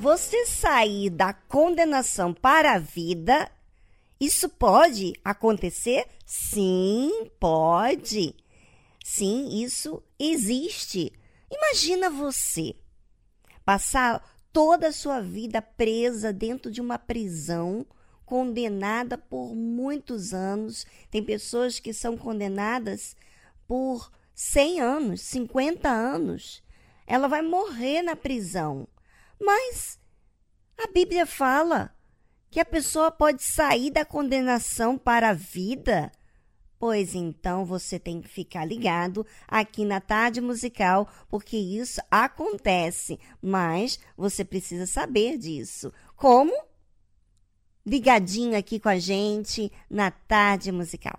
Você sair da condenação para a vida, isso pode acontecer? Sim, pode. Sim, isso existe. Imagina você passar toda a sua vida presa dentro de uma prisão, condenada por muitos anos. Tem pessoas que são condenadas por 100 anos, 50 anos. Ela vai morrer na prisão. Mas a Bíblia fala que a pessoa pode sair da condenação para a vida. Pois então você tem que ficar ligado aqui na tarde musical, porque isso acontece, mas você precisa saber disso. Como? Ligadinho aqui com a gente na tarde musical.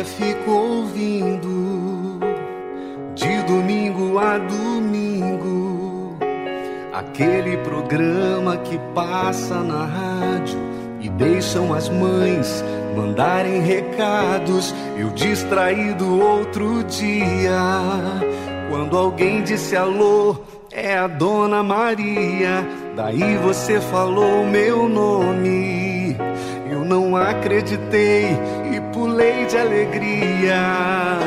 Dia fico ouvindo, de domingo a domingo, aquele programa que passa na rádio e deixam as mães mandarem recados. Eu distraído outro dia, quando alguém disse alô, é a Dona Maria. Daí você falou meu nome. Não acreditei e pulei de alegria.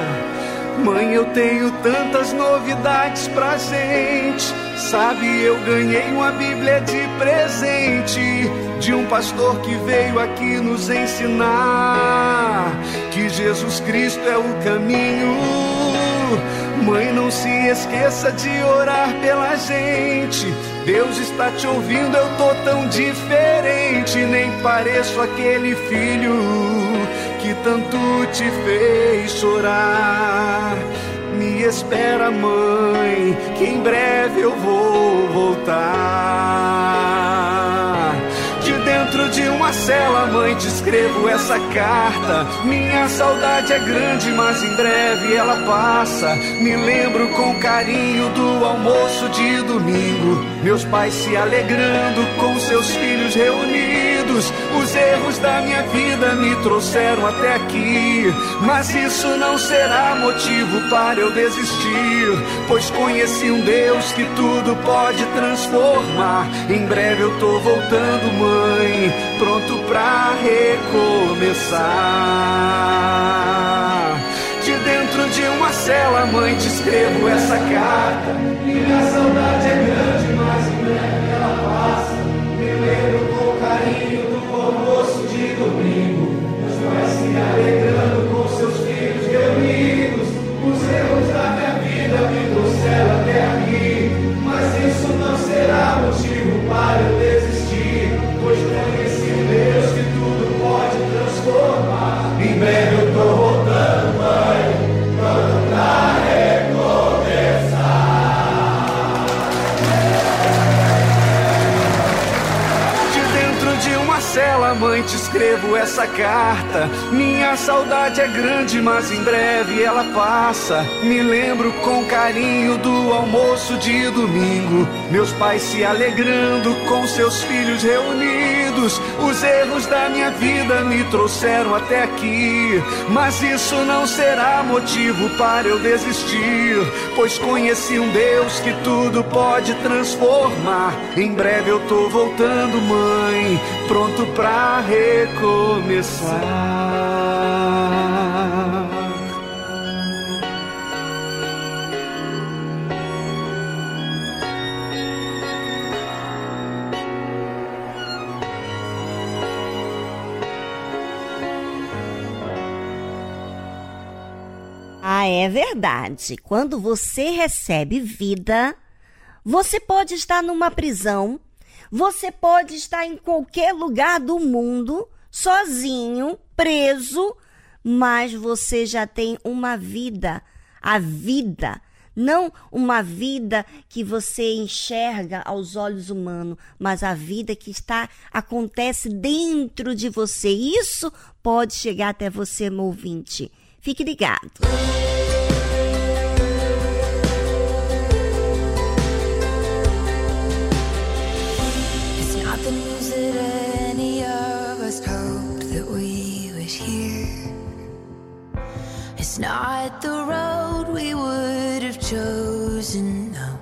Mãe, eu tenho tantas novidades pra gente. Sabe, eu ganhei uma Bíblia de presente de um pastor que veio aqui nos ensinar que Jesus Cristo é o caminho. Mãe, não se esqueça de orar pela gente. Deus está te ouvindo, eu tô tão diferente, nem pareço aquele filho que tanto te fez chorar. Me espera, mãe, que em breve eu vou voltar. De dentro de uma cela, mãe, te escrevo essa carta. Minha saudade é grande, mas em breve ela passa. Me lembro com carinho do almoço de domingo. Meus pais se alegrando com seus filhos reunidos. Os erros da minha vida me trouxeram até aqui. Mas isso não será motivo para eu desistir. Pois conheci um Deus que tudo pode transformar. Em breve eu tô voltando, mãe, pronto pra recomeçar. De dentro de uma cela, mãe, te escrevo essa carta. Minha saudade é grande, mas em breve ela passa. Me lembro carinho do almoço de domingo. Meus pais se alegrando com seus filhos reunidos. Os erros da minha vida me trouxeram até aqui. Mas isso não será motivo para eu essa carta. Minha saudade é grande, mas em breve ela passa. Me lembro com carinho do almoço de domingo. Meus pais se alegrando com seus filhos reunidos. Os erros da minha vida me trouxeram até aqui. Mas isso não será motivo para eu desistir. Pois conheci um Deus que tudo pode transformar. Em breve eu tô voltando, mãe, pronto pra recomeçar. Ah, é verdade. Quando você recebe vida, você pode estar numa prisão, você pode estar em qualquer lugar do mundo, sozinho, preso, mas você já tem uma vida, a vida, não uma vida que você enxerga aos olhos humanos, mas a vida que está acontece dentro de você. Isso pode chegar até você, meu ouvinte. Fique ligado. It's not the road we would have chosen, no.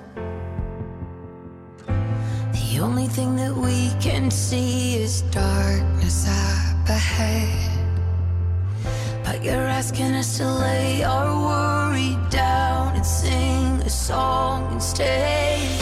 The only thing that we can see is darkness up ahead. But you're asking us to lay our worry down and sing a song instead.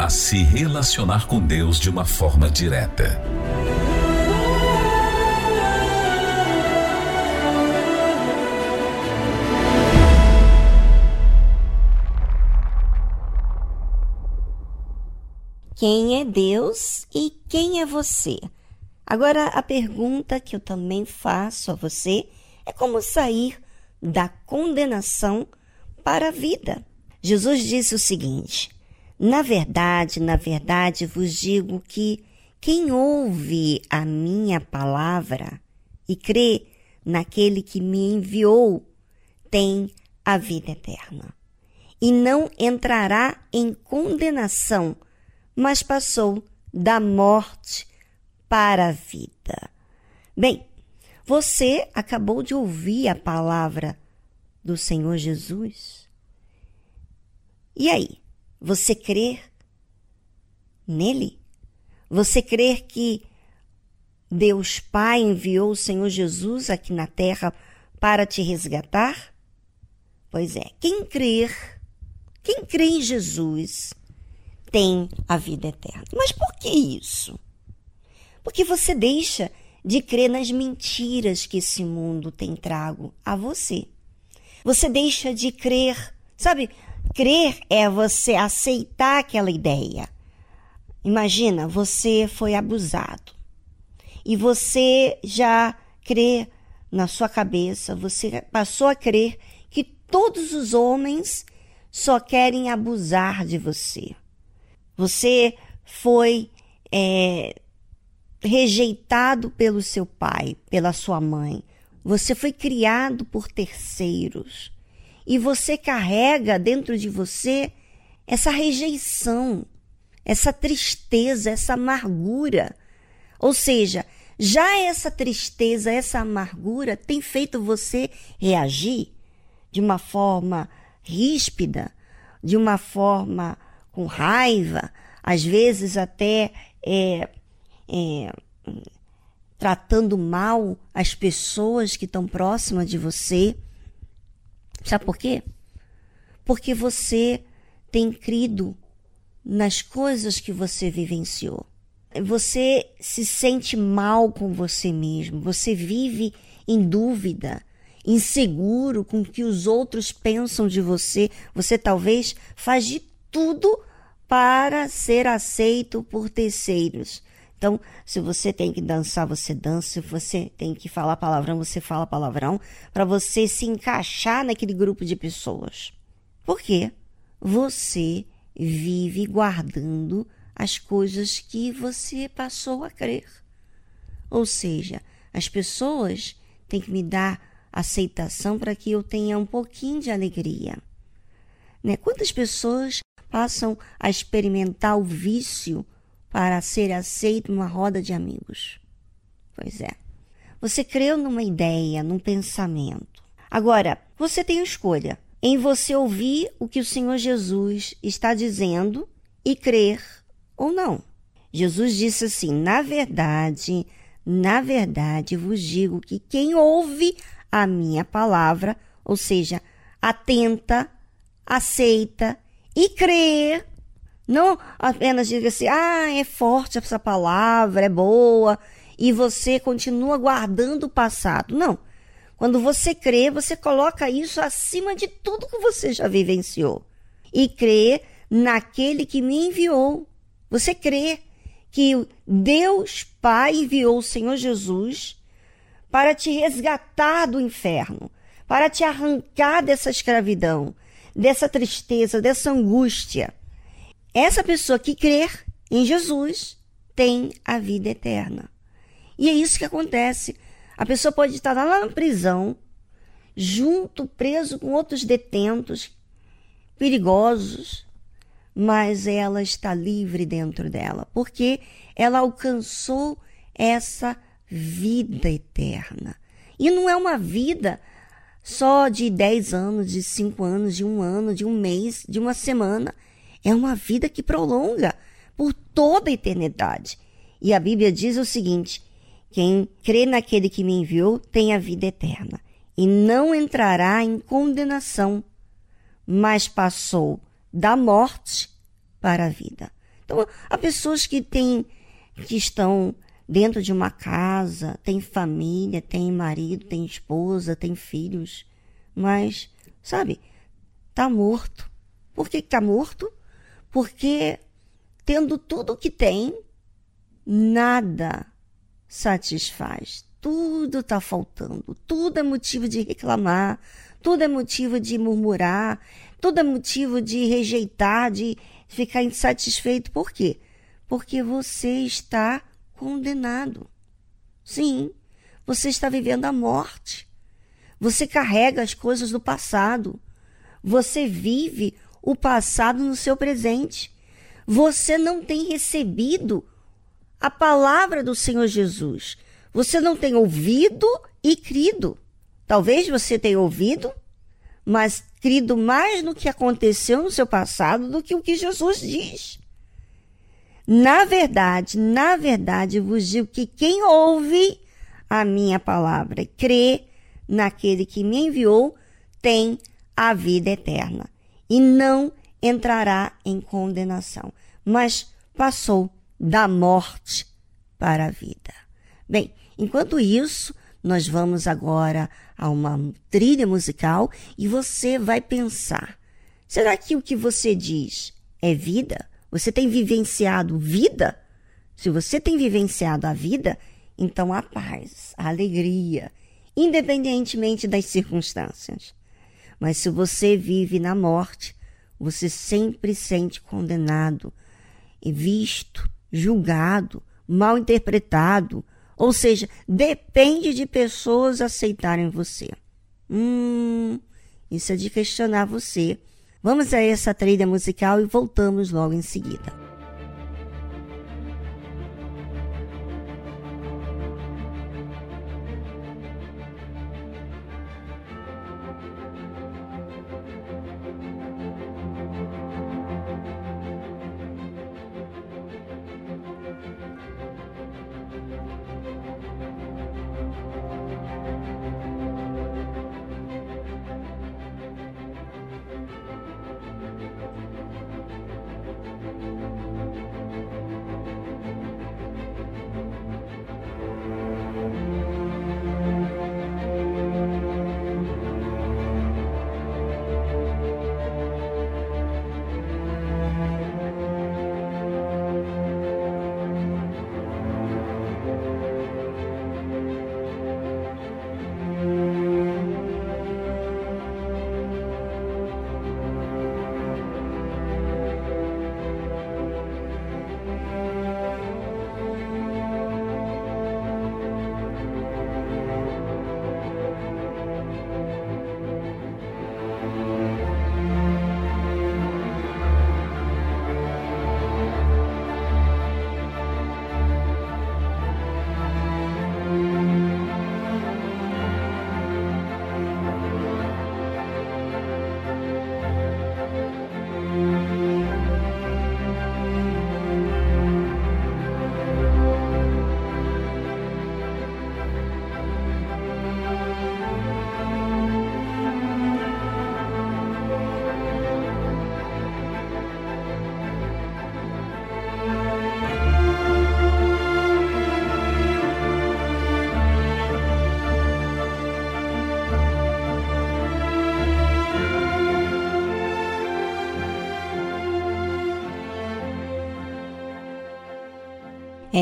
a se relacionar com Deus de uma forma direta. Quem é Deus e quem é você? Agora, a pergunta que eu também faço a você é como sair da condenação para a vida. Jesus disse o seguinte: Na verdade, na verdade vos digo que quem ouve a minha palavra e crê naquele que me enviou tem a vida eterna e não entrará em condenação mas passou da morte para a vida. Bem, você acabou de ouvir a palavra do Senhor Jesus. E aí, você crê nele? Você crê que Deus Pai enviou o Senhor Jesus aqui na terra para te resgatar? Pois é, quem crer, quem crê em Jesus, tem a vida eterna. Mas por que isso? Porque você deixa de crer nas mentiras que esse mundo tem trago a você. Você deixa de crer, sabe? Crer é você aceitar aquela ideia. Imagina, você foi abusado e você já crê na sua cabeça, você passou a crer que todos os homens só querem abusar de você. Você foi é, rejeitado pelo seu pai, pela sua mãe. Você foi criado por terceiros. E você carrega dentro de você essa rejeição, essa tristeza, essa amargura. Ou seja, já essa tristeza, essa amargura tem feito você reagir de uma forma ríspida, de uma forma com raiva, às vezes até é, é, tratando mal as pessoas que estão próximas de você. Sabe por quê? Porque você tem crido nas coisas que você vivenciou. Você se sente mal com você mesmo, você vive em dúvida, inseguro com o que os outros pensam de você. Você talvez faz de tudo para ser aceito por terceiros. Então, se você tem que dançar, você dança. Se você tem que falar palavrão, você fala palavrão. Para você se encaixar naquele grupo de pessoas. Por quê? Você vive guardando as coisas que você passou a crer. Ou seja, as pessoas têm que me dar aceitação para que eu tenha um pouquinho de alegria. Né? Quantas pessoas passam a experimentar o vício para ser aceito numa roda de amigos. Pois é. Você creu numa ideia, num pensamento. Agora, você tem escolha em você ouvir o que o Senhor Jesus está dizendo e crer ou não. Jesus disse assim: Na verdade, na verdade vos digo que quem ouve a minha palavra, ou seja, atenta, aceita e crer. Não apenas diga assim, ah, é forte essa palavra, é boa, e você continua guardando o passado. Não. Quando você crê, você coloca isso acima de tudo que você já vivenciou. E crê naquele que me enviou. Você crê que Deus Pai enviou o Senhor Jesus para te resgatar do inferno, para te arrancar dessa escravidão, dessa tristeza, dessa angústia. Essa pessoa que crer em Jesus tem a vida eterna. E é isso que acontece. A pessoa pode estar lá na prisão, junto, preso com outros detentos perigosos, mas ela está livre dentro dela, porque ela alcançou essa vida eterna. E não é uma vida só de 10 anos, de 5 anos, de um ano, de um mês, de uma semana. É uma vida que prolonga por toda a eternidade. E a Bíblia diz o seguinte: quem crê naquele que me enviou tem a vida eterna e não entrará em condenação, mas passou da morte para a vida. Então, há pessoas que têm, que estão dentro de uma casa, têm família, têm marido, têm esposa, têm filhos, mas, sabe, tá morto. Por que está morto? Porque tendo tudo o que tem, nada satisfaz. Tudo está faltando, tudo é motivo de reclamar, tudo é motivo de murmurar, tudo é motivo de rejeitar, de ficar insatisfeito. Por quê? Porque você está condenado. Sim, você está vivendo a morte. Você carrega as coisas do passado. Você vive o passado no seu presente. Você não tem recebido a palavra do Senhor Jesus. Você não tem ouvido e crido. Talvez você tenha ouvido, mas crido mais no que aconteceu no seu passado do que o que Jesus diz. Na verdade, na verdade, vos digo que quem ouve a minha palavra e crê naquele que me enviou tem a vida eterna e não entrará em condenação, mas passou da morte para a vida. Bem, enquanto isso, nós vamos agora a uma trilha musical e você vai pensar: será que o que você diz é vida? Você tem vivenciado vida? Se você tem vivenciado a vida, então a paz, a alegria, independentemente das circunstâncias. Mas se você vive na morte, você sempre sente condenado, visto, julgado, mal interpretado, ou seja, depende de pessoas aceitarem você. Hum, isso é de questionar você. Vamos a essa trilha musical e voltamos logo em seguida.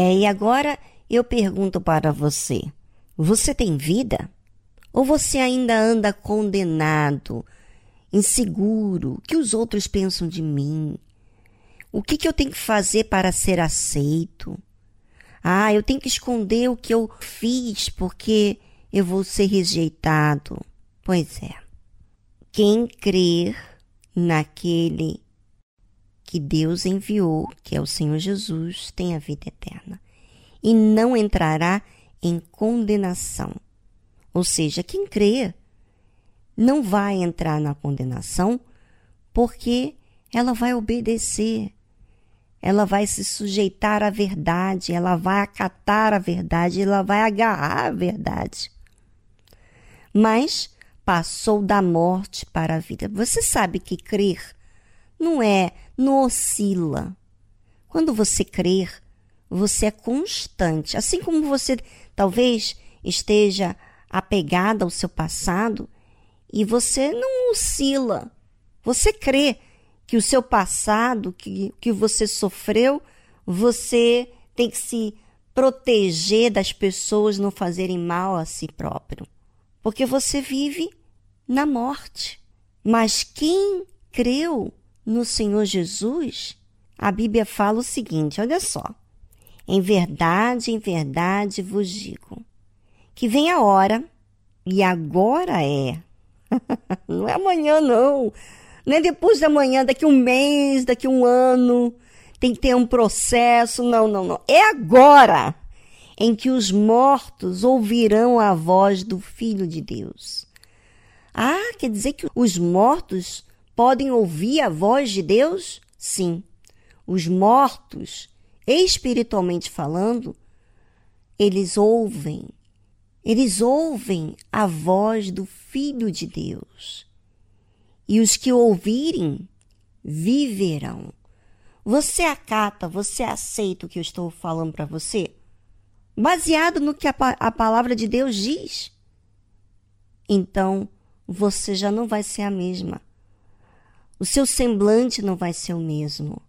É, e agora eu pergunto para você: você tem vida? Ou você ainda anda condenado, inseguro? O que os outros pensam de mim? O que, que eu tenho que fazer para ser aceito? Ah, eu tenho que esconder o que eu fiz porque eu vou ser rejeitado. Pois é. Quem crer naquele que Deus enviou, que é o Senhor Jesus, tem a vida eterna e não entrará em condenação. Ou seja, quem crê não vai entrar na condenação porque ela vai obedecer, ela vai se sujeitar à verdade, ela vai acatar a verdade, ela vai agarrar a verdade. Mas passou da morte para a vida. Você sabe que crer não é, não oscila. Quando você crer, você é constante. Assim como você talvez esteja apegada ao seu passado e você não oscila. Você crê que o seu passado, que, que você sofreu, você tem que se proteger das pessoas não fazerem mal a si próprio. Porque você vive na morte. Mas quem creu no Senhor Jesus, a Bíblia fala o seguinte: olha só. Em verdade, em verdade vos digo que vem a hora, e agora é. não é amanhã, não. Não é depois da manhã, daqui um mês, daqui um ano. Tem que ter um processo. Não, não, não. É agora em que os mortos ouvirão a voz do Filho de Deus. Ah, quer dizer que os mortos podem ouvir a voz de Deus? Sim. Os mortos espiritualmente falando, eles ouvem, eles ouvem a voz do Filho de Deus. E os que ouvirem viverão. Você acata, você aceita o que eu estou falando para você? Baseado no que a, a palavra de Deus diz? Então, você já não vai ser a mesma. O seu semblante não vai ser o mesmo.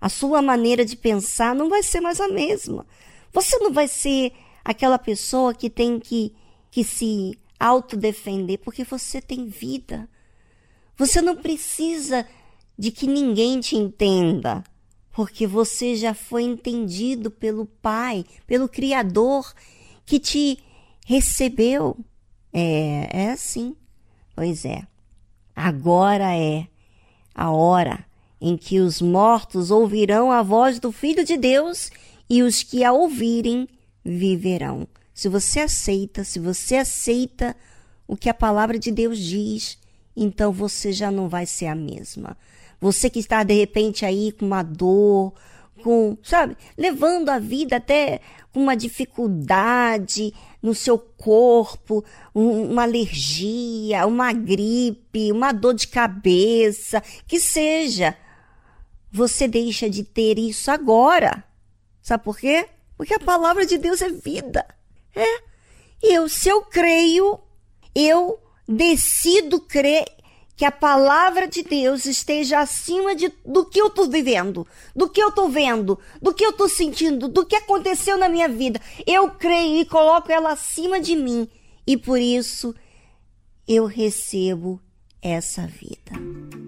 A sua maneira de pensar não vai ser mais a mesma. Você não vai ser aquela pessoa que tem que, que se autodefender, porque você tem vida. Você não precisa de que ninguém te entenda, porque você já foi entendido pelo Pai, pelo Criador que te recebeu. É, é assim. Pois é. Agora é a hora em que os mortos ouvirão a voz do Filho de Deus e os que a ouvirem viverão. Se você aceita, se você aceita o que a palavra de Deus diz, então você já não vai ser a mesma. Você que está de repente aí com uma dor, com, sabe, levando a vida até com uma dificuldade no seu corpo, um, uma alergia, uma gripe, uma dor de cabeça, que seja você deixa de ter isso agora. Sabe por quê? Porque a palavra de Deus é vida. É. Eu, se eu creio, eu decido crer que a palavra de Deus esteja acima de, do que eu estou vivendo, do que eu estou vendo, do que eu estou sentindo, do que aconteceu na minha vida. Eu creio e coloco ela acima de mim e por isso eu recebo essa vida.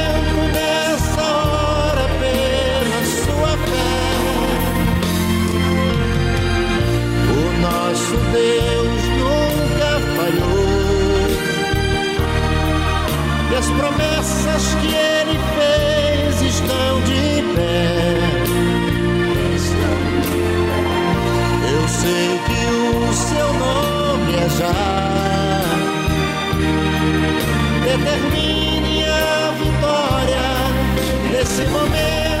promessas que ele fez estão de pé. Eu sei que o seu nome é já. Determine a vitória nesse momento,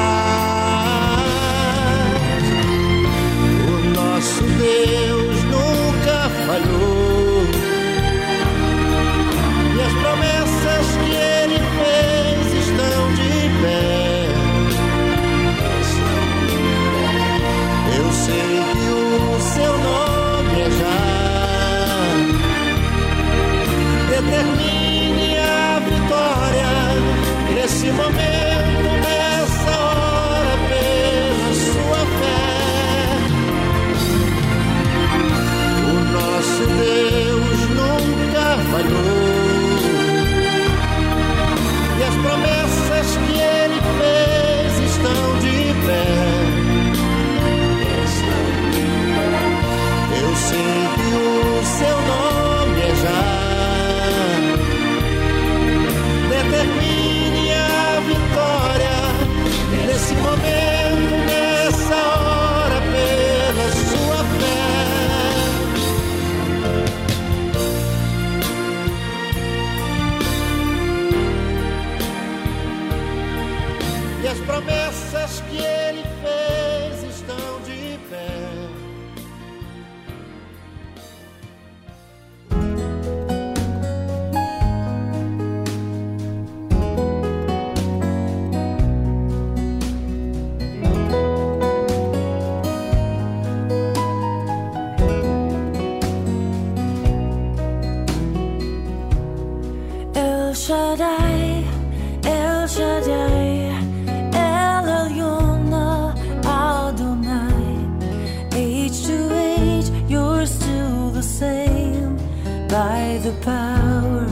The power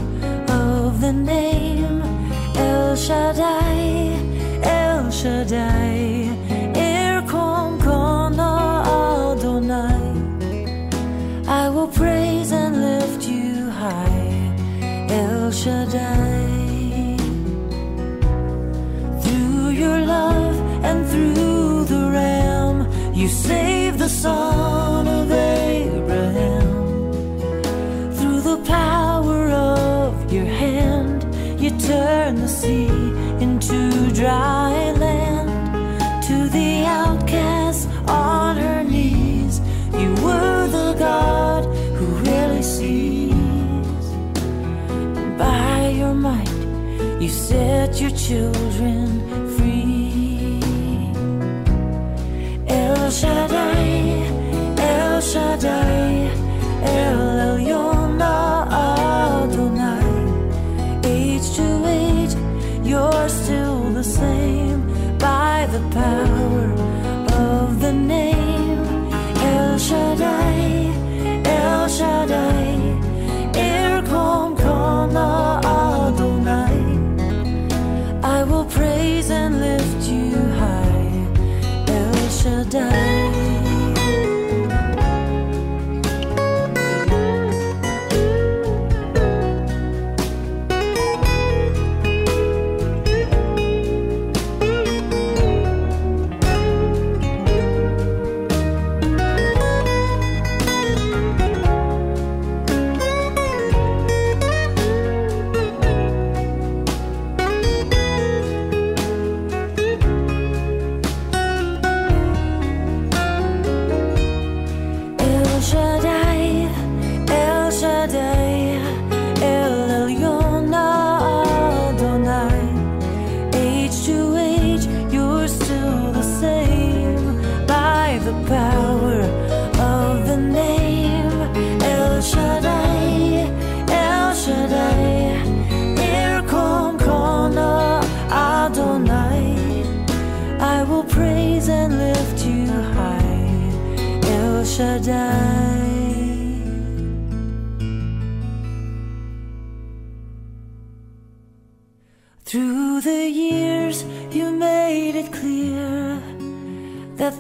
of the name El Shaddai, El Shaddai. I will praise and lift you high, El Shaddai. Through your love and through the Ram, you save the son age to age, you're still the same by the power of the name El Shaddai, El Shaddai.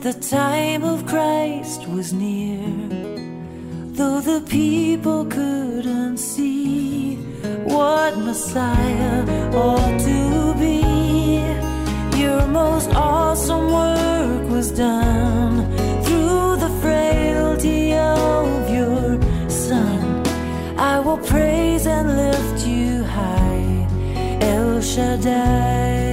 The time of Christ was near. Though the people couldn't see what Messiah ought to be, your most awesome work was done through the frailty of your Son. I will praise and lift you high, El Shaddai.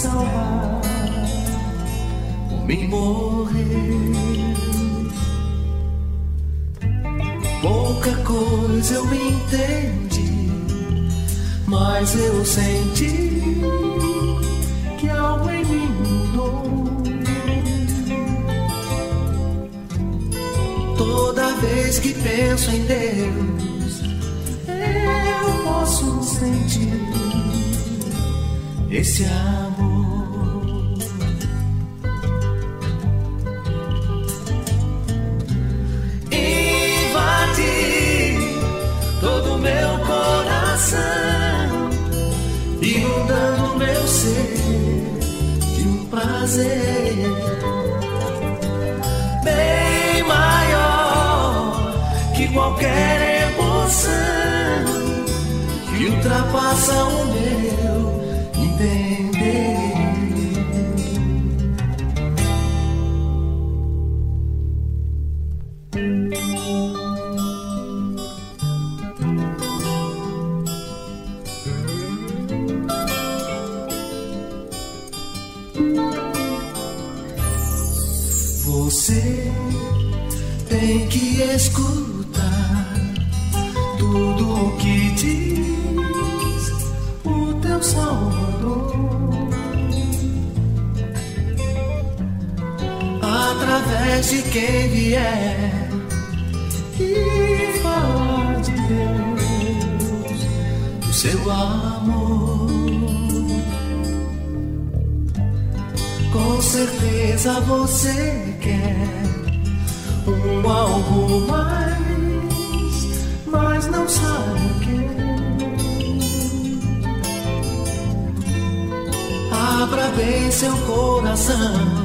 Salvar, por mim morrer. Pouca coisa eu entendi, mas eu senti que algo em mim mudou. Toda vez que penso em Deus, eu posso sentir esse amor. Prazer bem maior que qualquer emoção que ultrapassa o meu quem vier e falar de Deus, do seu amor. Com certeza você quer um algo mais, mas não sabe o que. Abra bem seu coração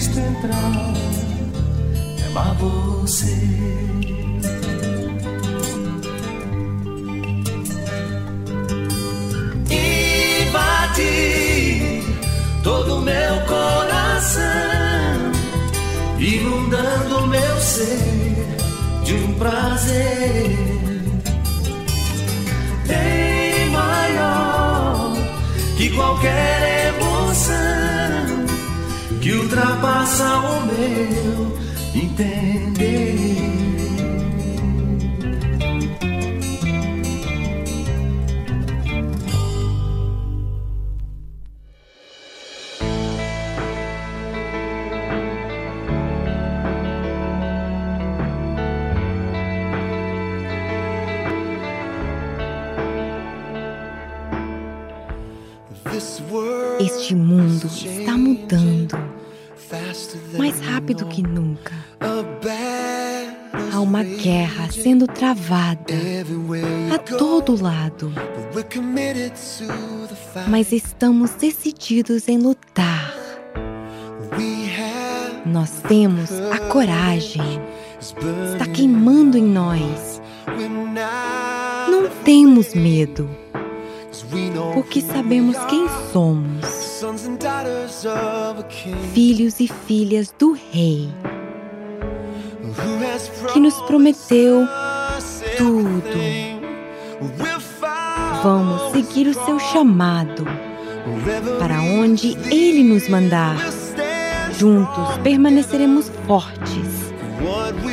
central é amar você. Invade todo meu coração, inundando meu ser de um prazer bem maior que qualquer ultrapassa o meu entender. Este mundo está mudando mais rápido que nunca. Há uma guerra sendo travada a todo lado. Mas estamos decididos em lutar. Nós temos a coragem. Está queimando em nós. Não temos medo porque sabemos quem somos filhos e filhas do Rei, que nos prometeu tudo. Vamos seguir o seu chamado para onde Ele nos mandar. Juntos permaneceremos fortes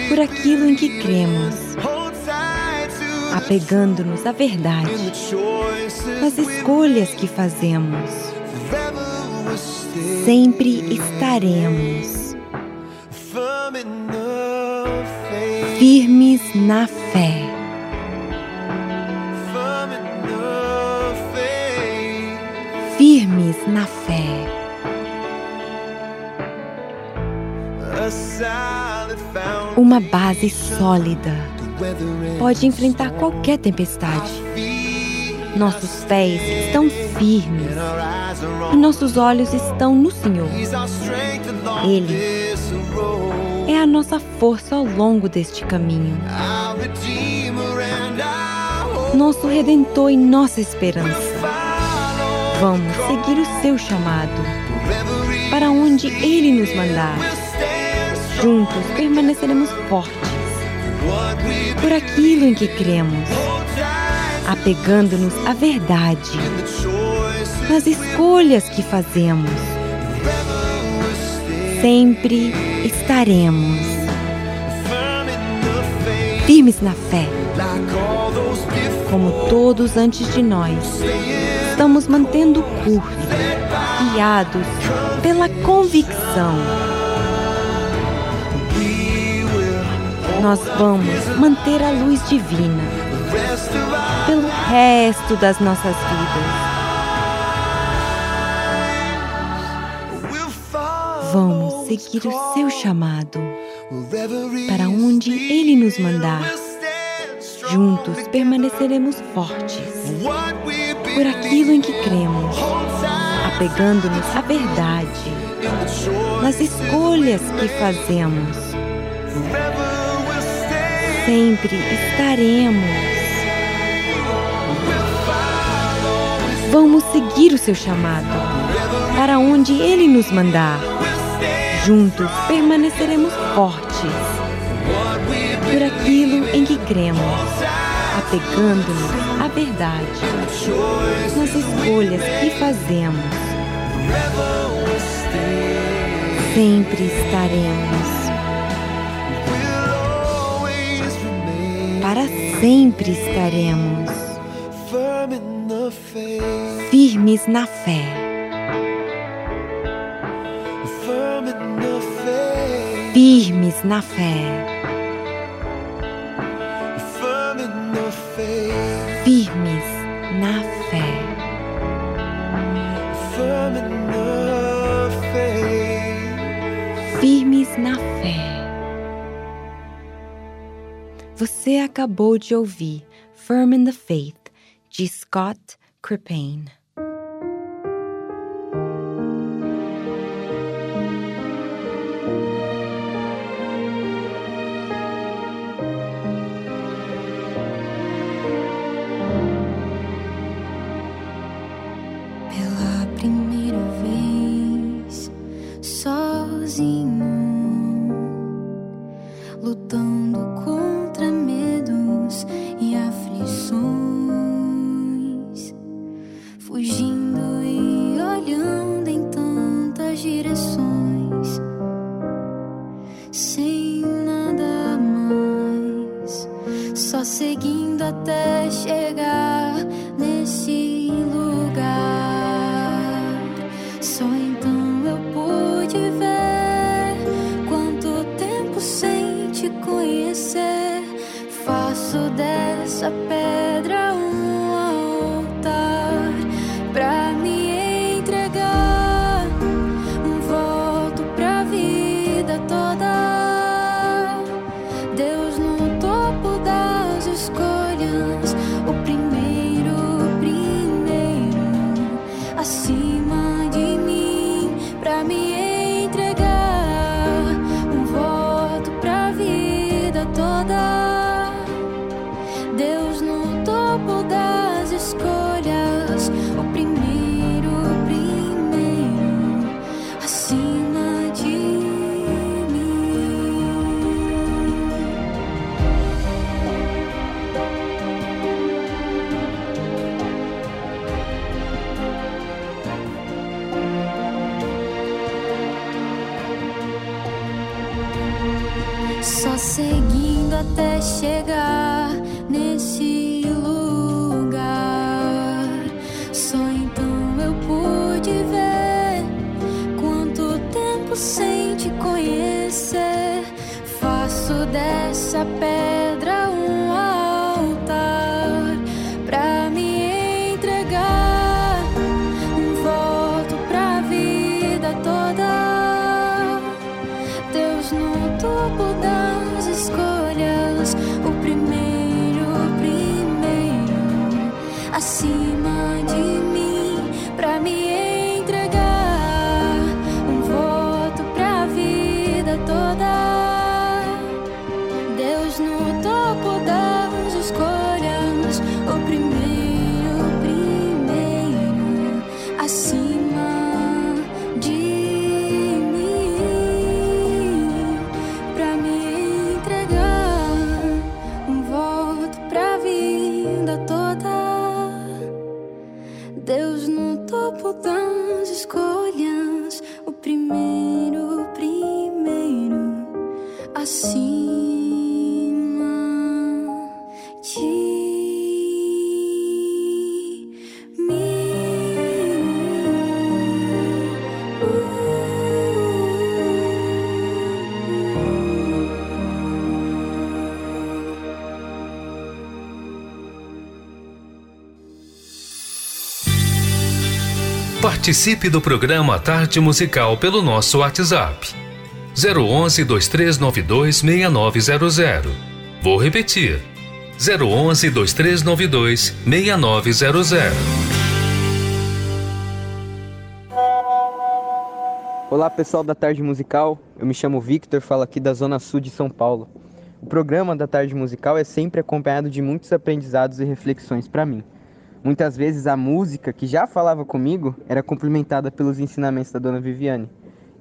por aquilo em que cremos, apegando-nos à verdade nas escolhas que fazemos. Sempre estaremos firmes na fé. Firmes na fé. Uma base sólida pode enfrentar qualquer tempestade. Nossos pés estão firmes nossos olhos estão no Senhor. Ele é a nossa força ao longo deste caminho. Nosso redentor e nossa esperança. Vamos seguir o seu chamado para onde ele nos mandar. Juntos permaneceremos fortes por aquilo em que cremos apegando-nos à verdade, nas escolhas que fazemos. Sempre estaremos firmes na fé, como todos antes de nós. Estamos mantendo o curso, guiados pela convicção. Nós vamos manter a luz divina pelo resto das nossas vidas. Vamos seguir o seu chamado para onde ele nos mandar. Juntos permaneceremos fortes por aquilo em que cremos, apegando-nos à verdade, nas escolhas que fazemos. Sempre estaremos Vamos seguir o seu chamado para onde ele nos mandar. Juntos permaneceremos fortes por aquilo em que cremos, apegando-nos à verdade nas escolhas que fazemos. Sempre estaremos. Para sempre estaremos firmes na fé. Firmes na fé. Firmes na fé. Firmes na fé. Você acabou de ouvir Firm in the Faith de Scott Cripain. Seguindo até chegar nesse lugar. Só então eu pude ver quanto tempo sem te conhecer. Faço dessa pedra Participe do programa Tarde Musical pelo nosso WhatsApp. 011 2392 6900. Vou repetir. 011 2392 6900. Olá pessoal da Tarde Musical, eu me chamo Victor, falo aqui da Zona Sul de São Paulo. O programa da Tarde Musical é sempre acompanhado de muitos aprendizados e reflexões para mim. Muitas vezes a música que já falava comigo era complementada pelos ensinamentos da Dona Viviane,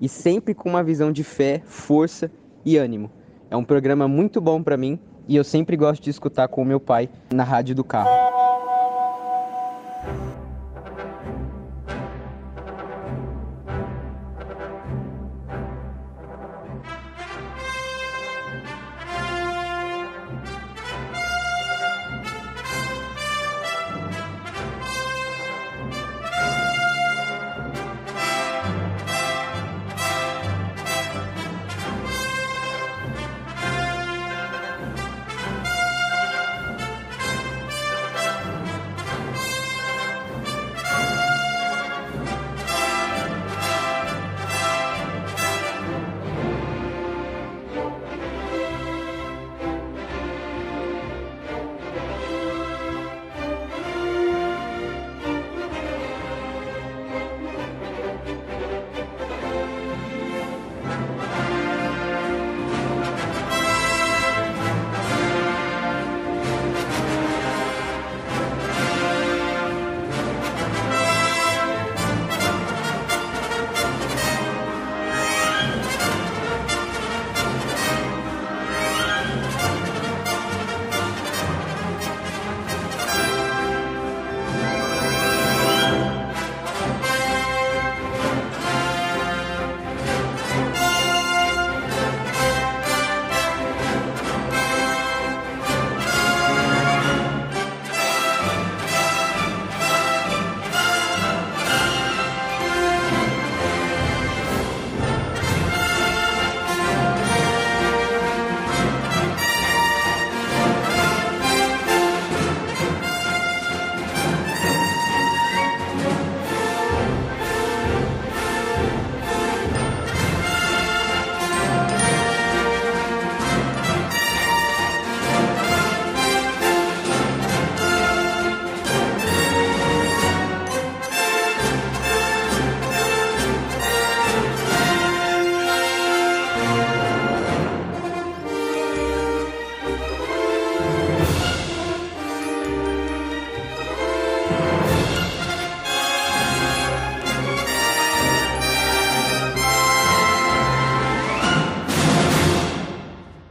e sempre com uma visão de fé, força e ânimo. É um programa muito bom para mim e eu sempre gosto de escutar com o meu pai na rádio do carro.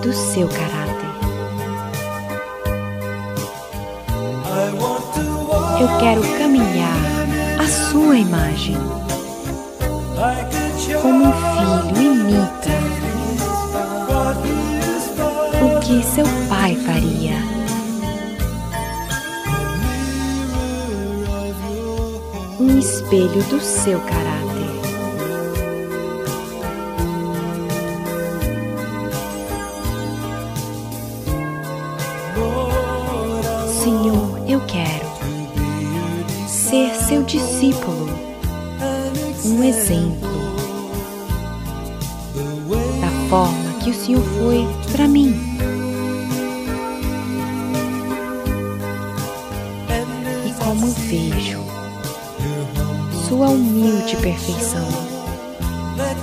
Do seu caráter. Eu quero caminhar à sua imagem, como um filho imita o que seu pai faria. Um espelho do seu caráter. Um exemplo da forma que o Senhor foi para mim. E como vejo sua humilde perfeição,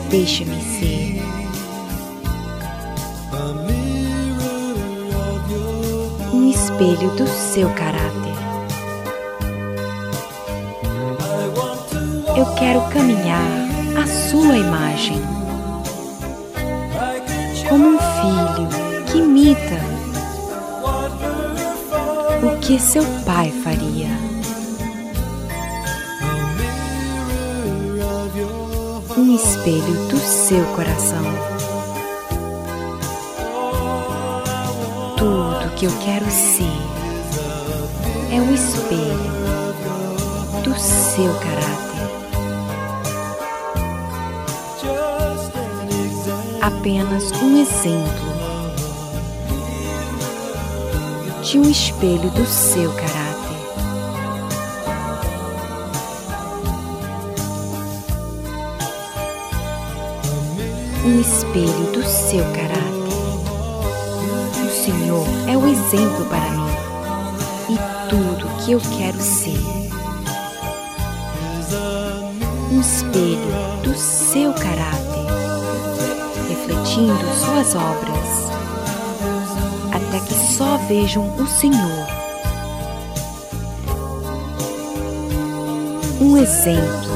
deixa-me ser. Um espelho do seu caráter. Quero caminhar à sua imagem, como um filho que imita o que seu pai faria. Um espelho do seu coração. Tudo que eu quero ser é um espelho do seu caráter. Apenas um exemplo de um espelho do seu caráter. Um espelho do seu caráter. O Senhor é o exemplo para mim e tudo que eu quero ser. Um espelho do seu suas obras, até que só vejam o Senhor. Um exemplo.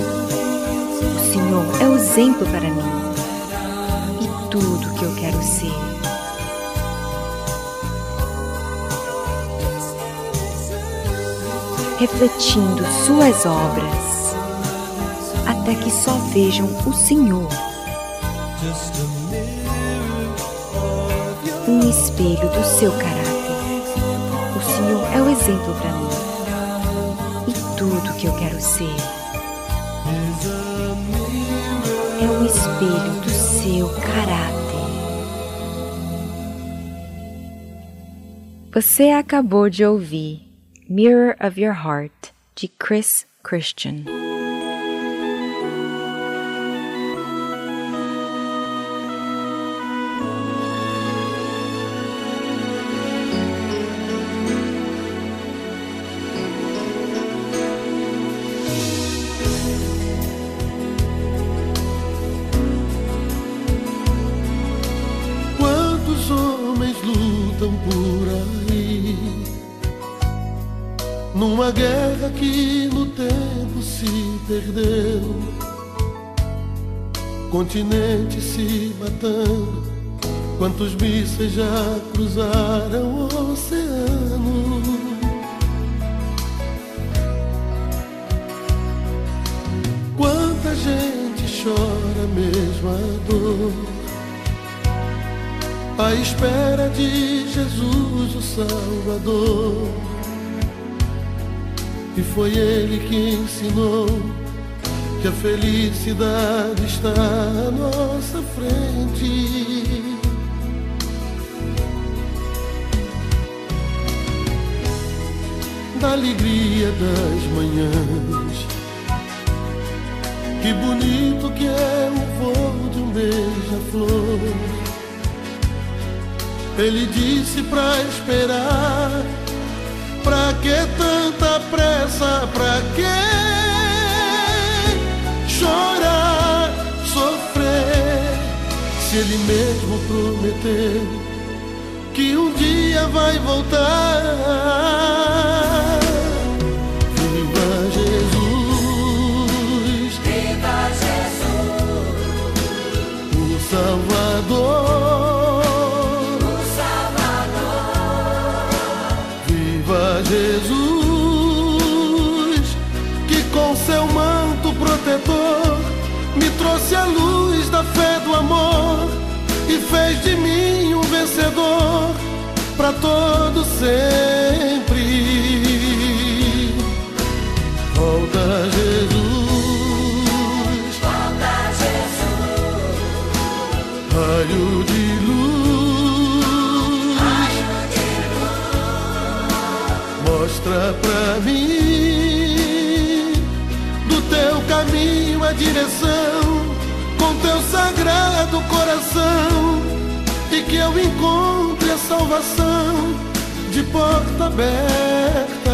O Senhor é o exemplo para mim e tudo que eu quero ser. Refletindo suas obras, até que só vejam o Senhor. Espelho do seu caráter. O Senhor é o exemplo para mim e tudo que eu quero ser. É um espelho do seu caráter. Você acabou de ouvir Mirror of Your Heart de Chris Christian. Continente se matando, quantos mísseis já cruzaram o oceano. Quanta gente chora mesmo a dor, à espera de Jesus o Salvador. E foi ele que ensinou que a felicidade está à nossa frente. Da alegria das manhãs. Que bonito que é o voo de um beija-flor. Ele disse pra esperar. Pra que tanta pressa? Pra que? Chorar, sofrer, se ele mesmo prometeu que um dia vai voltar. Vencedor para todo sempre. Volta Jesus, volta Jesus, raio de luz, raio de luz, mostra pra mim. Do teu caminho a direção. Com teu sagrado coração e que eu encontre a salvação de porta aberta.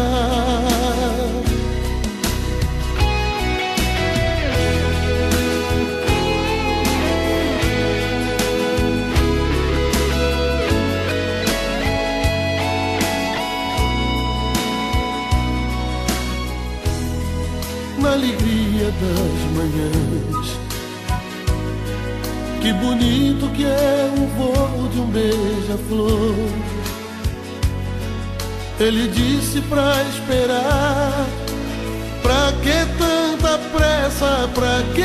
Na alegria das manhãs que bonito que é o voo de um beija-flor. Ele disse pra esperar. Pra que tanta pressa? Pra que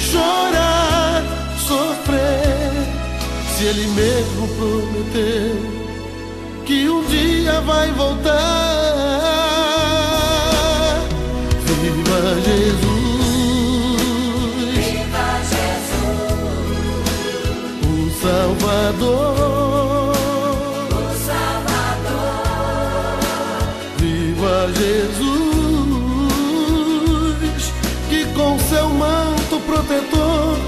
chorar, sofrer? Se ele mesmo prometeu que um dia vai voltar. Viva Jesus! Salvador, o Salvador, viva Jesus, que com seu manto protetor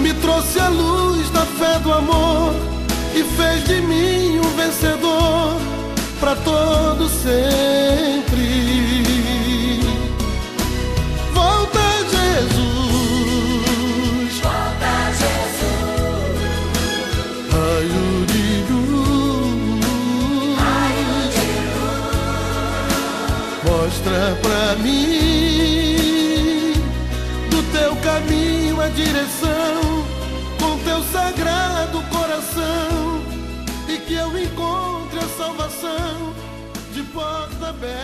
me trouxe a luz da fé do amor e fez de mim um vencedor para todo sempre. Mostra pra mim do teu caminho a direção com teu sagrado coração e que eu encontre a salvação de porta aberta.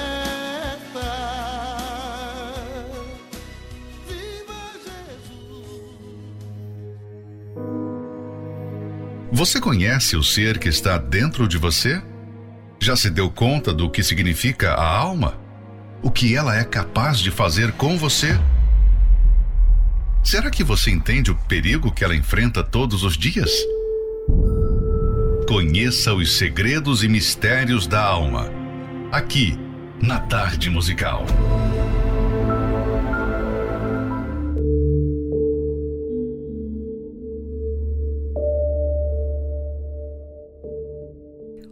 Você conhece o ser que está dentro de você? Já se deu conta do que significa a alma? O que ela é capaz de fazer com você? Será que você entende o perigo que ela enfrenta todos os dias? Conheça os segredos e mistérios da alma. Aqui, na Tarde Musical.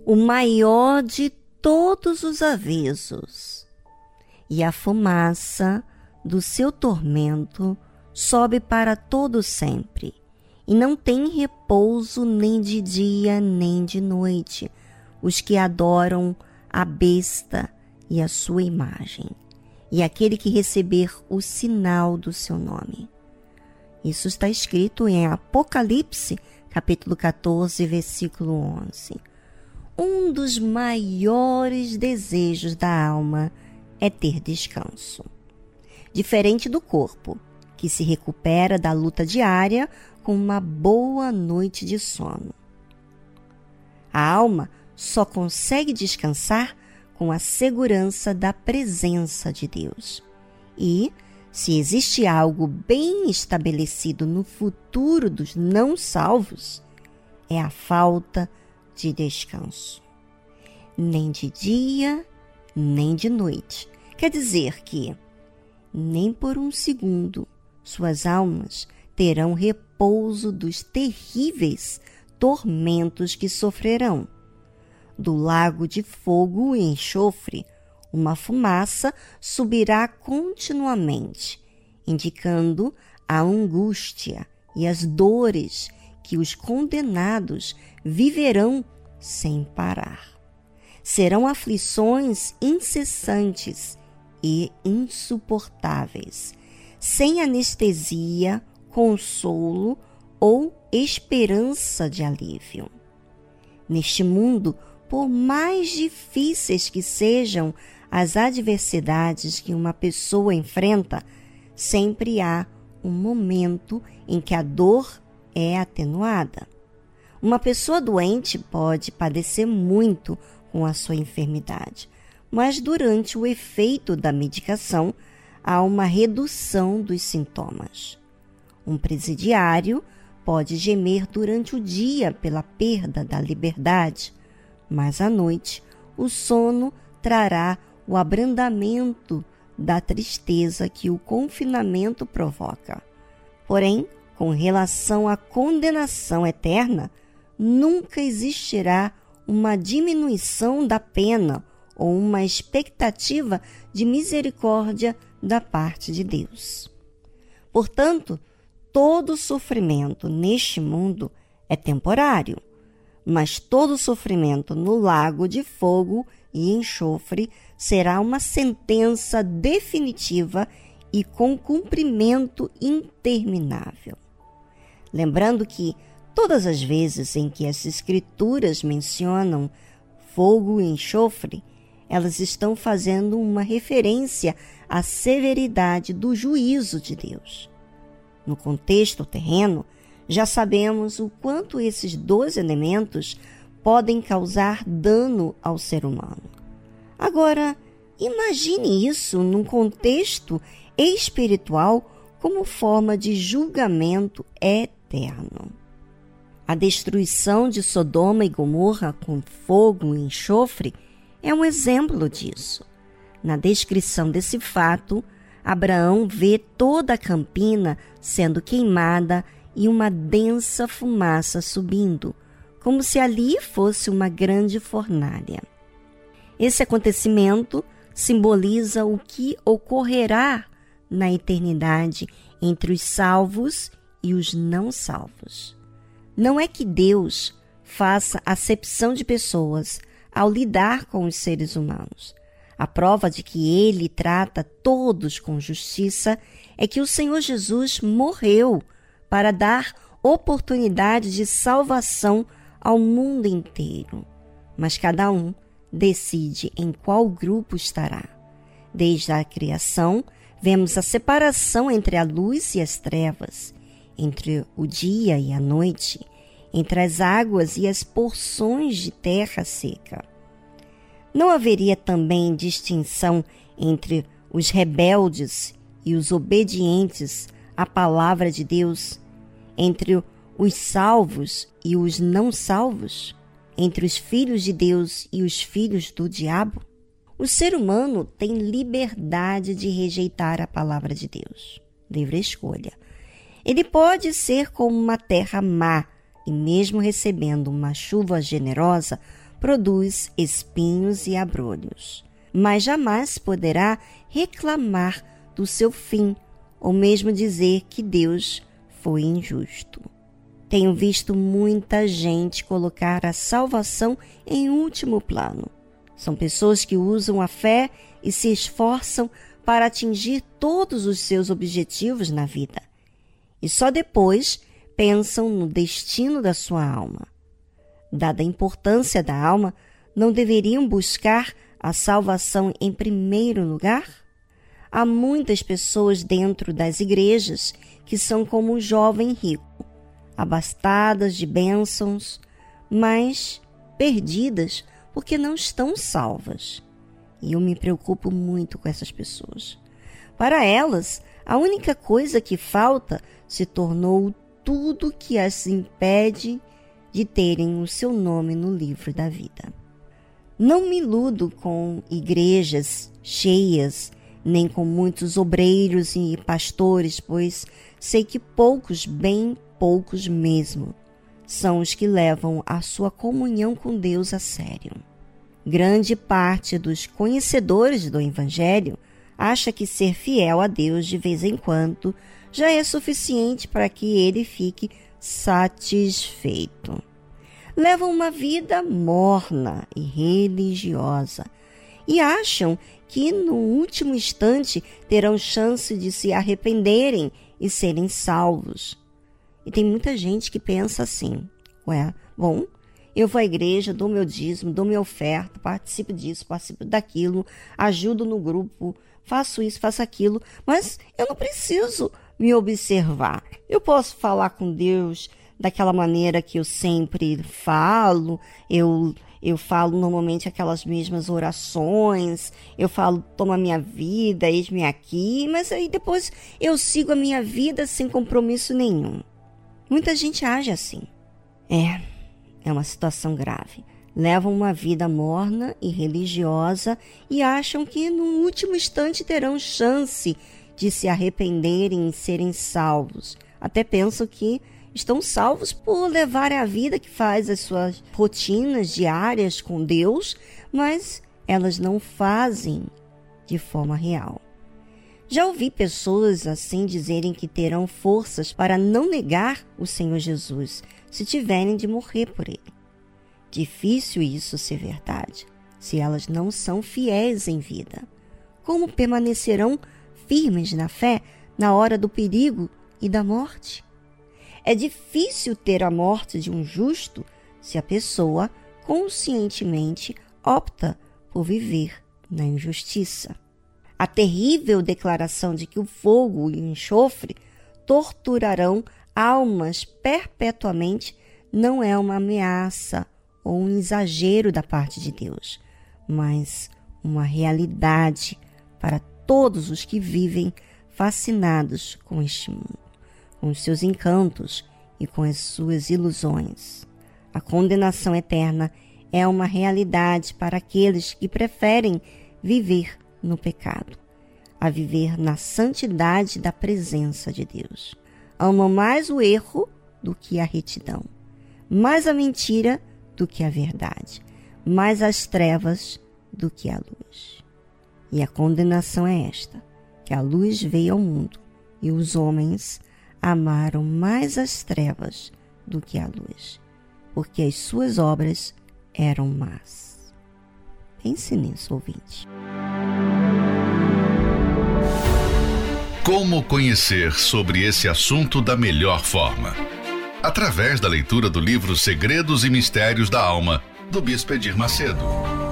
o maior de todos os avisos, e a fumaça do seu tormento sobe para todo sempre, e não tem repouso nem de dia nem de noite os que adoram a besta e a sua imagem, e aquele que receber o sinal do seu nome. Isso está escrito em Apocalipse, capítulo 14, versículo 11 um dos maiores desejos da alma é ter descanso. Diferente do corpo, que se recupera da luta diária com uma boa noite de sono. A alma só consegue descansar com a segurança da presença de Deus. E, se existe algo bem estabelecido no futuro dos não salvos, é a falta de descanso. Nem de dia, nem de noite. Quer dizer que, nem por um segundo, suas almas terão repouso dos terríveis tormentos que sofrerão. Do lago de fogo e enxofre, uma fumaça subirá continuamente, indicando a angústia e as dores que os condenados viverão sem parar. Serão aflições incessantes e insuportáveis, sem anestesia, consolo ou esperança de alívio. Neste mundo, por mais difíceis que sejam as adversidades que uma pessoa enfrenta, sempre há um momento em que a dor é atenuada. Uma pessoa doente pode padecer muito com a sua enfermidade, mas durante o efeito da medicação há uma redução dos sintomas. Um presidiário pode gemer durante o dia pela perda da liberdade, mas à noite o sono trará o abrandamento da tristeza que o confinamento provoca. Porém, com relação à condenação eterna, nunca existirá uma diminuição da pena ou uma expectativa de misericórdia da parte de Deus. Portanto, todo sofrimento neste mundo é temporário, mas todo sofrimento no lago de fogo e enxofre será uma sentença definitiva e com cumprimento interminável. Lembrando que todas as vezes em que as Escrituras mencionam fogo e enxofre, elas estão fazendo uma referência à severidade do juízo de Deus. No contexto terreno, já sabemos o quanto esses dois elementos podem causar dano ao ser humano. Agora, imagine isso num contexto espiritual como forma de julgamento eterno. A destruição de Sodoma e Gomorra com fogo e enxofre é um exemplo disso. Na descrição desse fato, Abraão vê toda a campina sendo queimada e uma densa fumaça subindo, como se ali fosse uma grande fornalha. Esse acontecimento simboliza o que ocorrerá na eternidade entre os salvos e os não salvos. Não é que Deus faça acepção de pessoas ao lidar com os seres humanos. A prova de que ele trata todos com justiça é que o Senhor Jesus morreu para dar oportunidade de salvação ao mundo inteiro. Mas cada um decide em qual grupo estará. Desde a criação, vemos a separação entre a luz e as trevas, entre o dia e a noite, entre as águas e as porções de terra seca. Não haveria também distinção entre os rebeldes e os obedientes à palavra de Deus, entre os salvos e os não salvos, entre os filhos de Deus e os filhos do diabo? O ser humano tem liberdade de rejeitar a palavra de Deus, livre escolha. Ele pode ser como uma terra má e, mesmo recebendo uma chuva generosa, produz espinhos e abrolhos, mas jamais poderá reclamar do seu fim ou mesmo dizer que Deus foi injusto. Tenho visto muita gente colocar a salvação em último plano. São pessoas que usam a fé e se esforçam para atingir todos os seus objetivos na vida. E só depois pensam no destino da sua alma dada a importância da alma, não deveriam buscar a salvação em primeiro lugar? Há muitas pessoas dentro das igrejas que são como o jovem rico, abastadas de bênçãos, mas perdidas porque não estão salvas. E eu me preocupo muito com essas pessoas. Para elas, a única coisa que falta se tornou tudo que as impede de terem o seu nome no livro da vida. Não me iludo com igrejas cheias, nem com muitos obreiros e pastores, pois sei que poucos, bem poucos mesmo, são os que levam a sua comunhão com Deus a sério. Grande parte dos conhecedores do Evangelho acha que ser fiel a Deus de vez em quando já é suficiente para que ele fique satisfeito. Levam uma vida morna e religiosa e acham que no último instante terão chance de se arrependerem e serem salvos. E tem muita gente que pensa assim: ué, bom, eu vou à igreja, dou meu dízimo, dou minha oferta, participo disso, participo daquilo, ajudo no grupo, faço isso, faço aquilo, mas eu não preciso me observar. Eu posso falar com Deus daquela maneira que eu sempre falo, eu eu falo normalmente aquelas mesmas orações, eu falo toma minha vida, eis-me aqui, mas aí depois eu sigo a minha vida sem compromisso nenhum. Muita gente age assim. É, é uma situação grave. Levam uma vida morna e religiosa e acham que no último instante terão chance de se arrependerem e serem salvos. Até pensam que estão salvos por levar a vida que faz as suas rotinas diárias com Deus, mas elas não fazem de forma real. Já ouvi pessoas assim dizerem que terão forças para não negar o Senhor Jesus se tiverem de morrer por ele. Difícil isso ser verdade, se elas não são fiéis em vida. Como permanecerão firmes na fé na hora do perigo e da morte? É difícil ter a morte de um justo se a pessoa conscientemente opta por viver na injustiça. A terrível declaração de que o fogo e o enxofre torturarão almas perpetuamente não é uma ameaça ou um exagero da parte de Deus, mas uma realidade para todos os que vivem fascinados com este mundo com os seus encantos e com as suas ilusões. A condenação eterna é uma realidade para aqueles que preferem viver no pecado, a viver na santidade da presença de Deus. Amam mais o erro do que a retidão, mais a mentira do que a verdade, mais as trevas do que a luz. E a condenação é esta: que a luz veio ao mundo e os homens amaram mais as trevas do que a luz, porque as suas obras eram más. Pense nisso, ouvinte. Como conhecer sobre esse assunto da melhor forma? Através da leitura do livro Segredos e Mistérios da Alma, do Bispo Edir Macedo.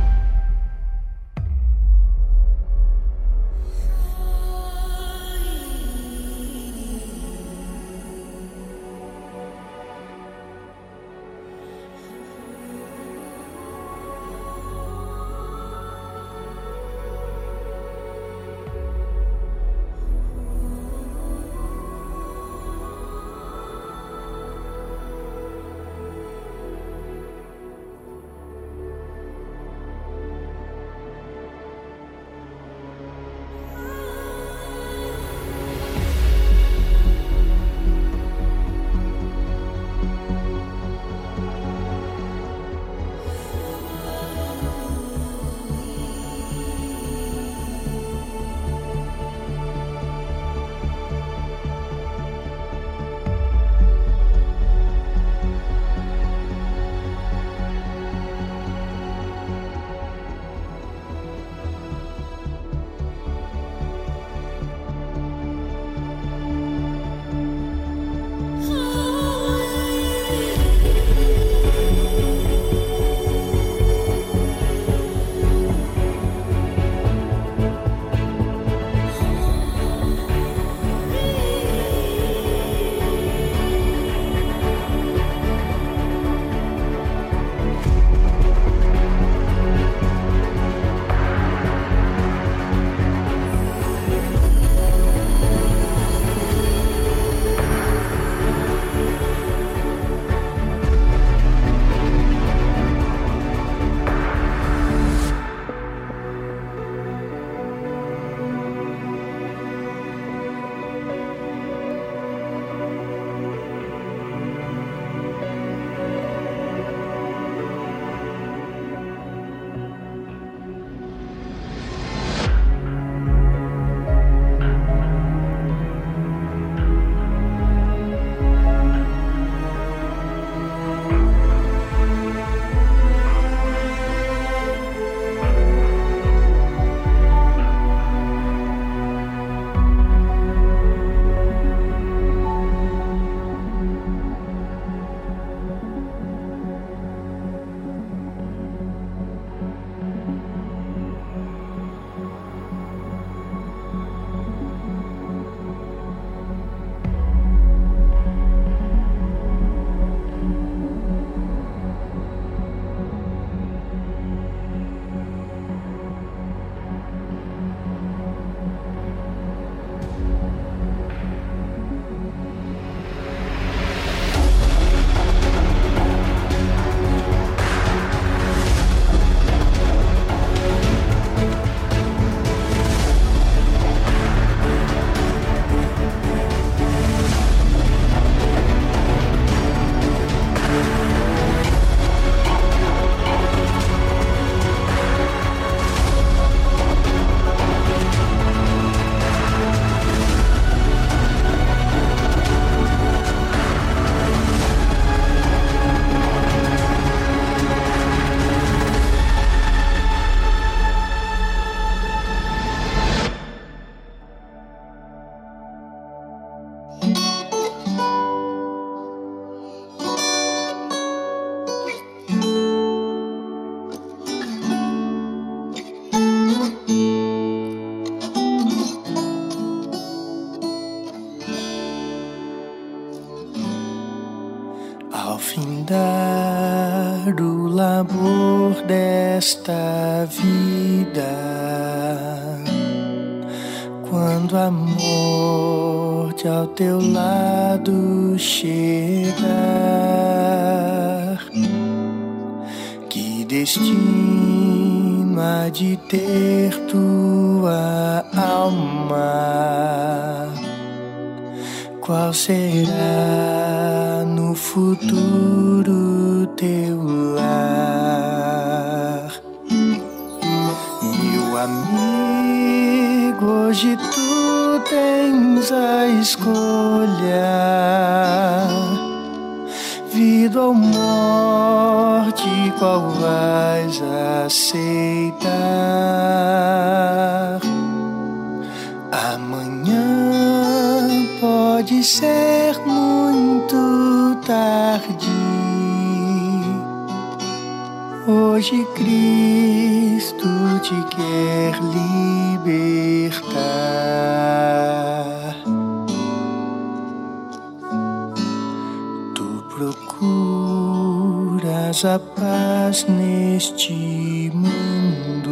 procuras a paz neste mundo.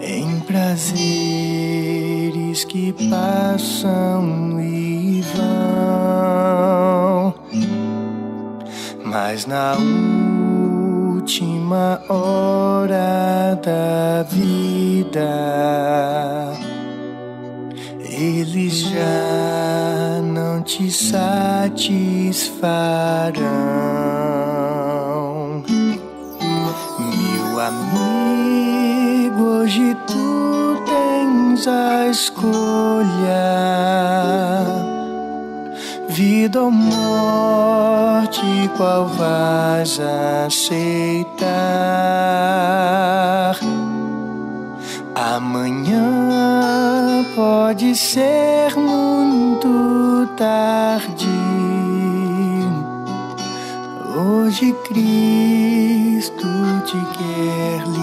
Em prazer que passam e vão, mas na última hora da vida, te satisfarão, meu amigo. Hoje tu tens a escolha, vida ou morte, qual vais aceitar? Amanhã pode ser tarde. Hoje Cristo te quer libertar.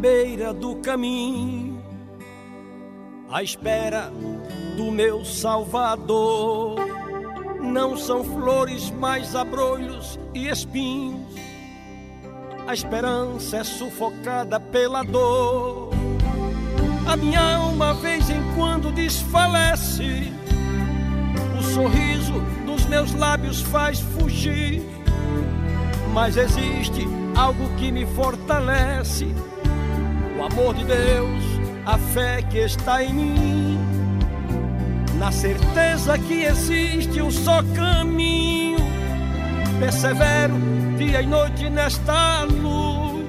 Beira do caminho, à espera do meu Salvador. Não são flores, mas abrolhos e espinhos. A esperança é sufocada pela dor. A minha alma, vez em quando, desfalece. O sorriso dos meus lábios faz fugir. Mas existe algo que me fortalece: amor de Deus, a fé que está em mim na certeza que existe um só caminho. Persevero dia e noite nesta luz,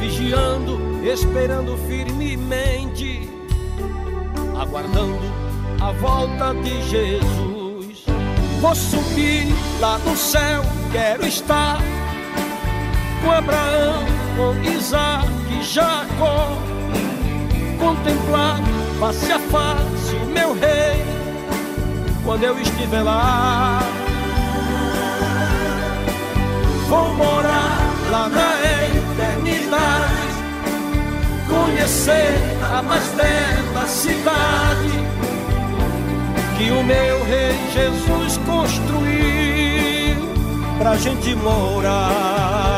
vigiando, esperando firmemente, aguardando a volta de Jesus. Vou subir lá no céu, quero estar com Abraão, com Isaac e Jacó, contemplar face a face o meu rei quando eu estiver lá. Vou morar lá na eternidade, conhecer a mais bela cidade que o meu rei Jesus construiu pra gente morar.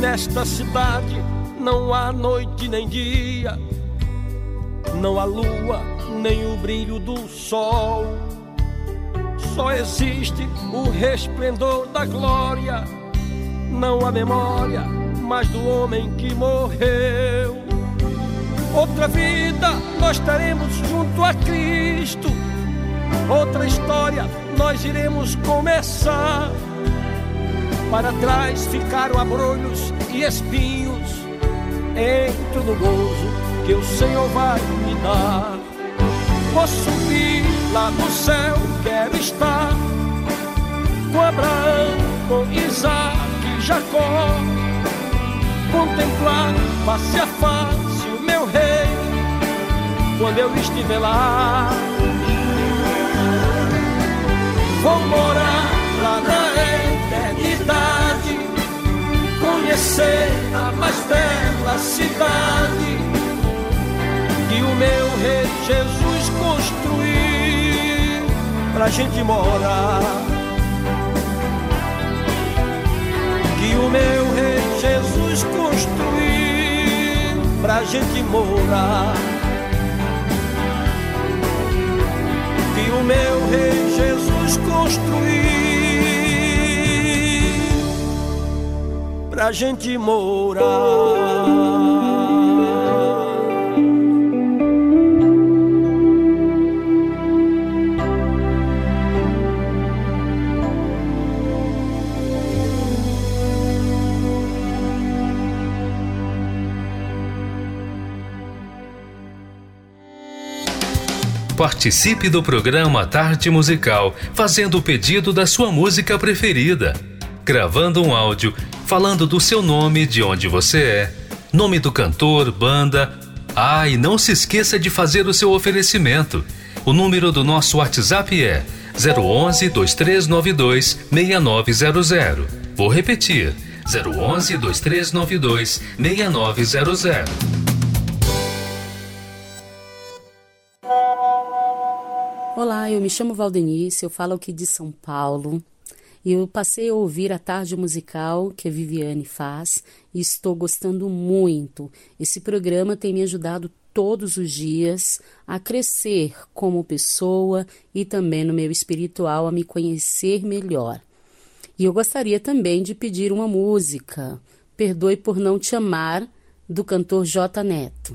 Nesta cidade não há noite nem dia, não há lua nem o brilho do sol. Só existe o resplendor da glória, não há memória mais do homem que morreu. Outra vida nós teremos junto a Cristo, outra história nós iremos começar. Para trás ficaram abrolhos e espinhos entro no gozo que o Senhor vai me dar. Vou subir lá no céu, quero estar com Abraão, com Isaac e Jacó, contemplar face a face o meu rei, quando eu estiver lá. Vou morar eternidade conhecer a mais bela cidade que o meu rei Jesus construiu pra gente morar. Que o meu rei Jesus construiu pra gente morar. Que o meu rei Jesus construiu pra gente morar. Participe do programa Tarde Musical, fazendo o pedido da sua música preferida gravando um áudio falando do seu nome, de onde você é, nome do cantor, banda. Ah, e não se esqueça de fazer o seu oferecimento. O número do nosso WhatsApp é 011 2392 6900. Vou repetir: 011 2392 6900. Olá, eu me chamo Valdenice, eu falo aqui de São Paulo. E eu passei a ouvir a tarde musical que a Viviane faz e estou gostando muito. Esse programa tem me ajudado todos os dias a crescer como pessoa e também no meu espiritual a me conhecer melhor. E eu gostaria também de pedir uma música, Perdoe por Não Te Amar, do cantor J Neto.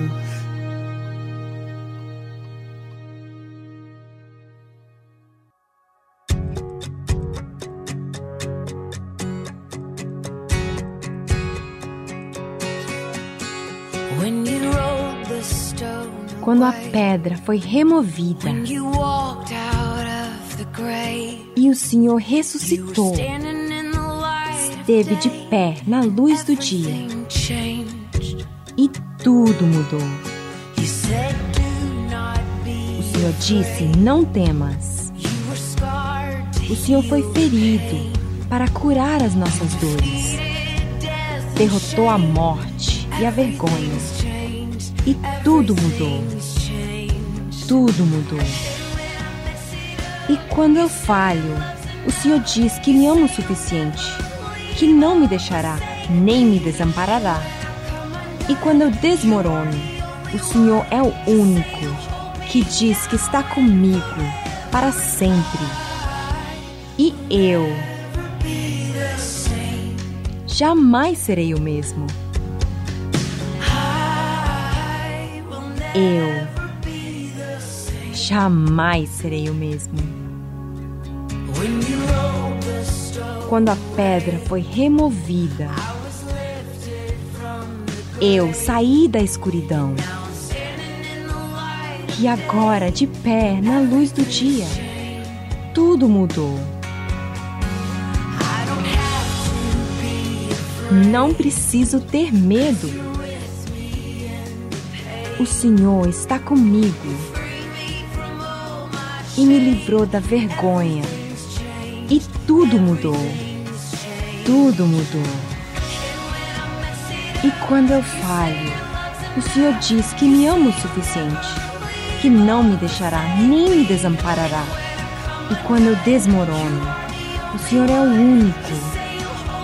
Quando a pedra foi removida. E o Senhor ressuscitou, esteve de pé na luz do dia. E tudo mudou. O Senhor disse: Não temas. O Senhor foi ferido para curar as nossas dores, derrotou a morte e a vergonha e tudo mudou. Tudo mudou. E quando eu falho, o Senhor diz que me ama o suficiente, que não me deixará nem me desamparará. E quando eu desmorono, o Senhor é o único que diz que está comigo para sempre. E eu jamais serei o mesmo. Eu jamais serei o mesmo. Quando a pedra foi removida, eu saí da escuridão e agora de pé na luz do dia, tudo mudou. Não preciso ter medo o Senhor está comigo e me livrou da vergonha. E tudo mudou. Tudo mudou. E quando eu falho, o Senhor diz que me ama o suficiente, que não me deixará nem me desamparará. E quando eu desmorono, o Senhor é o único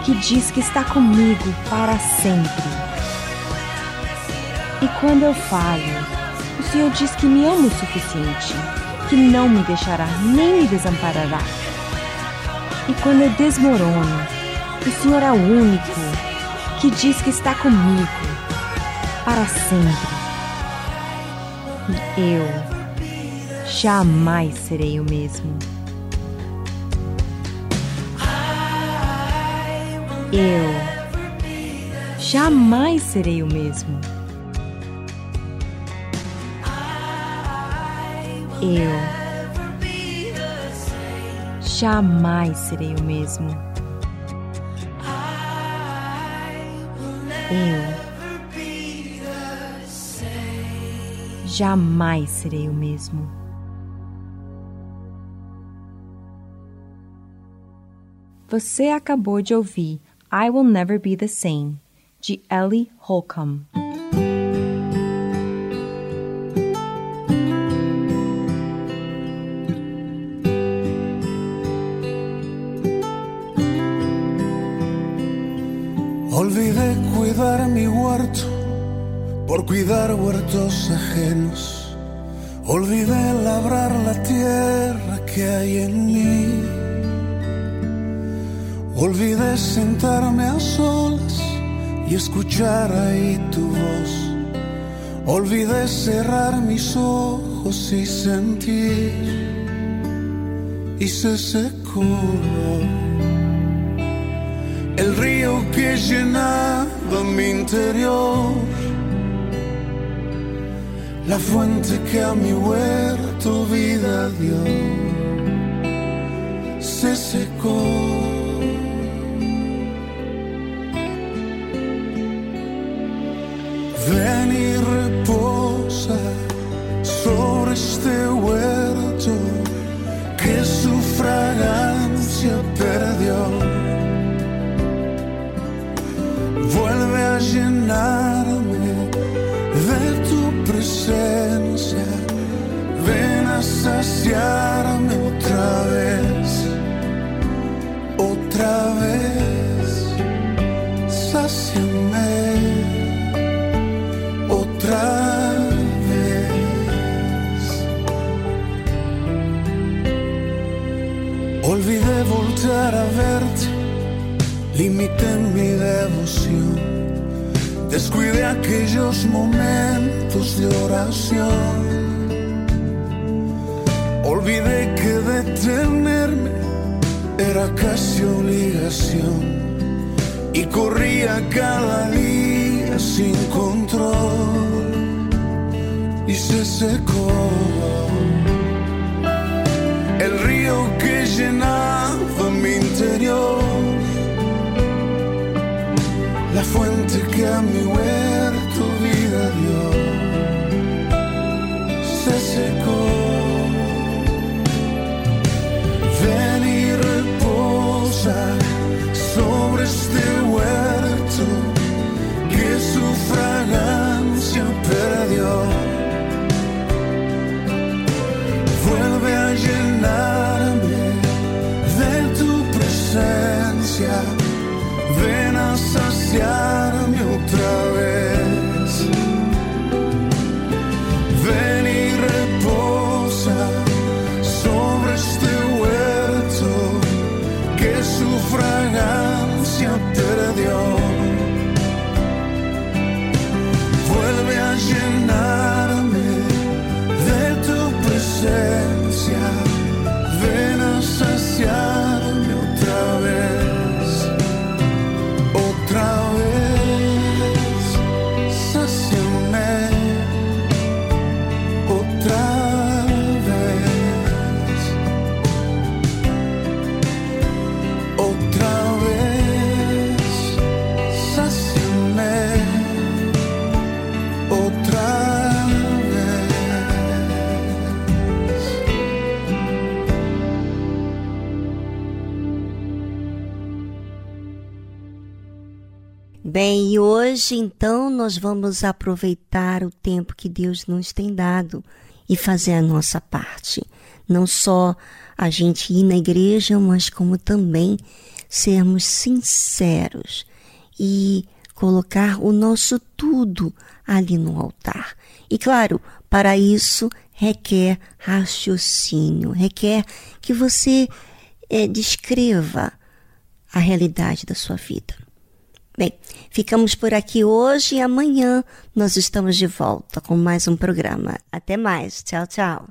que diz que está comigo para sempre. Quando eu falho, o Senhor diz que me ama o suficiente, que não me deixará nem me desamparará. E quando eu desmorono, o Senhor é o único que diz que está comigo para sempre. E eu jamais serei o mesmo. Eu jamais serei o mesmo. Eu jamais serei o mesmo. Eu jamais serei o mesmo. Você acabou de ouvir I Will Never Be the Same, de Ellie Holcomb. Mi huerto por cuidar huertos ajenos. Olvidé labrar la tierra que hay en mí Olvidé sentarme a solas y escuchar ahí tu voz. Olvidé cerrar mis ojos y sentir. Y se secó el río que llenaba mi interior. La fuente que a mi huerto vida dio. Se secó. Ven y reposa sobre este huerto que su fragancia perdió. Saciarme otra vez, otra vez. Saciame. Olvidé voltar a verte, limité mi devoción, descuidé aquellos momentos de oración. Olvidé que detenerme era casi obligación. Y corría cada día sin control y se secó. El río que llenaba mi interior, la fuente que a mi huerto sobre este Bem, e hoje então nós vamos aproveitar o tempo que Deus nos tem dado e fazer a nossa parte. Não só a gente ir na igreja, mas como também sermos sinceros e colocar o nosso tudo ali no altar. E claro, para isso requer raciocínio, requer que você é, descreva a realidade da sua vida. Bem, ficamos por aqui hoje e amanhã nós estamos de volta com mais um programa. Até mais. Tchau, tchau.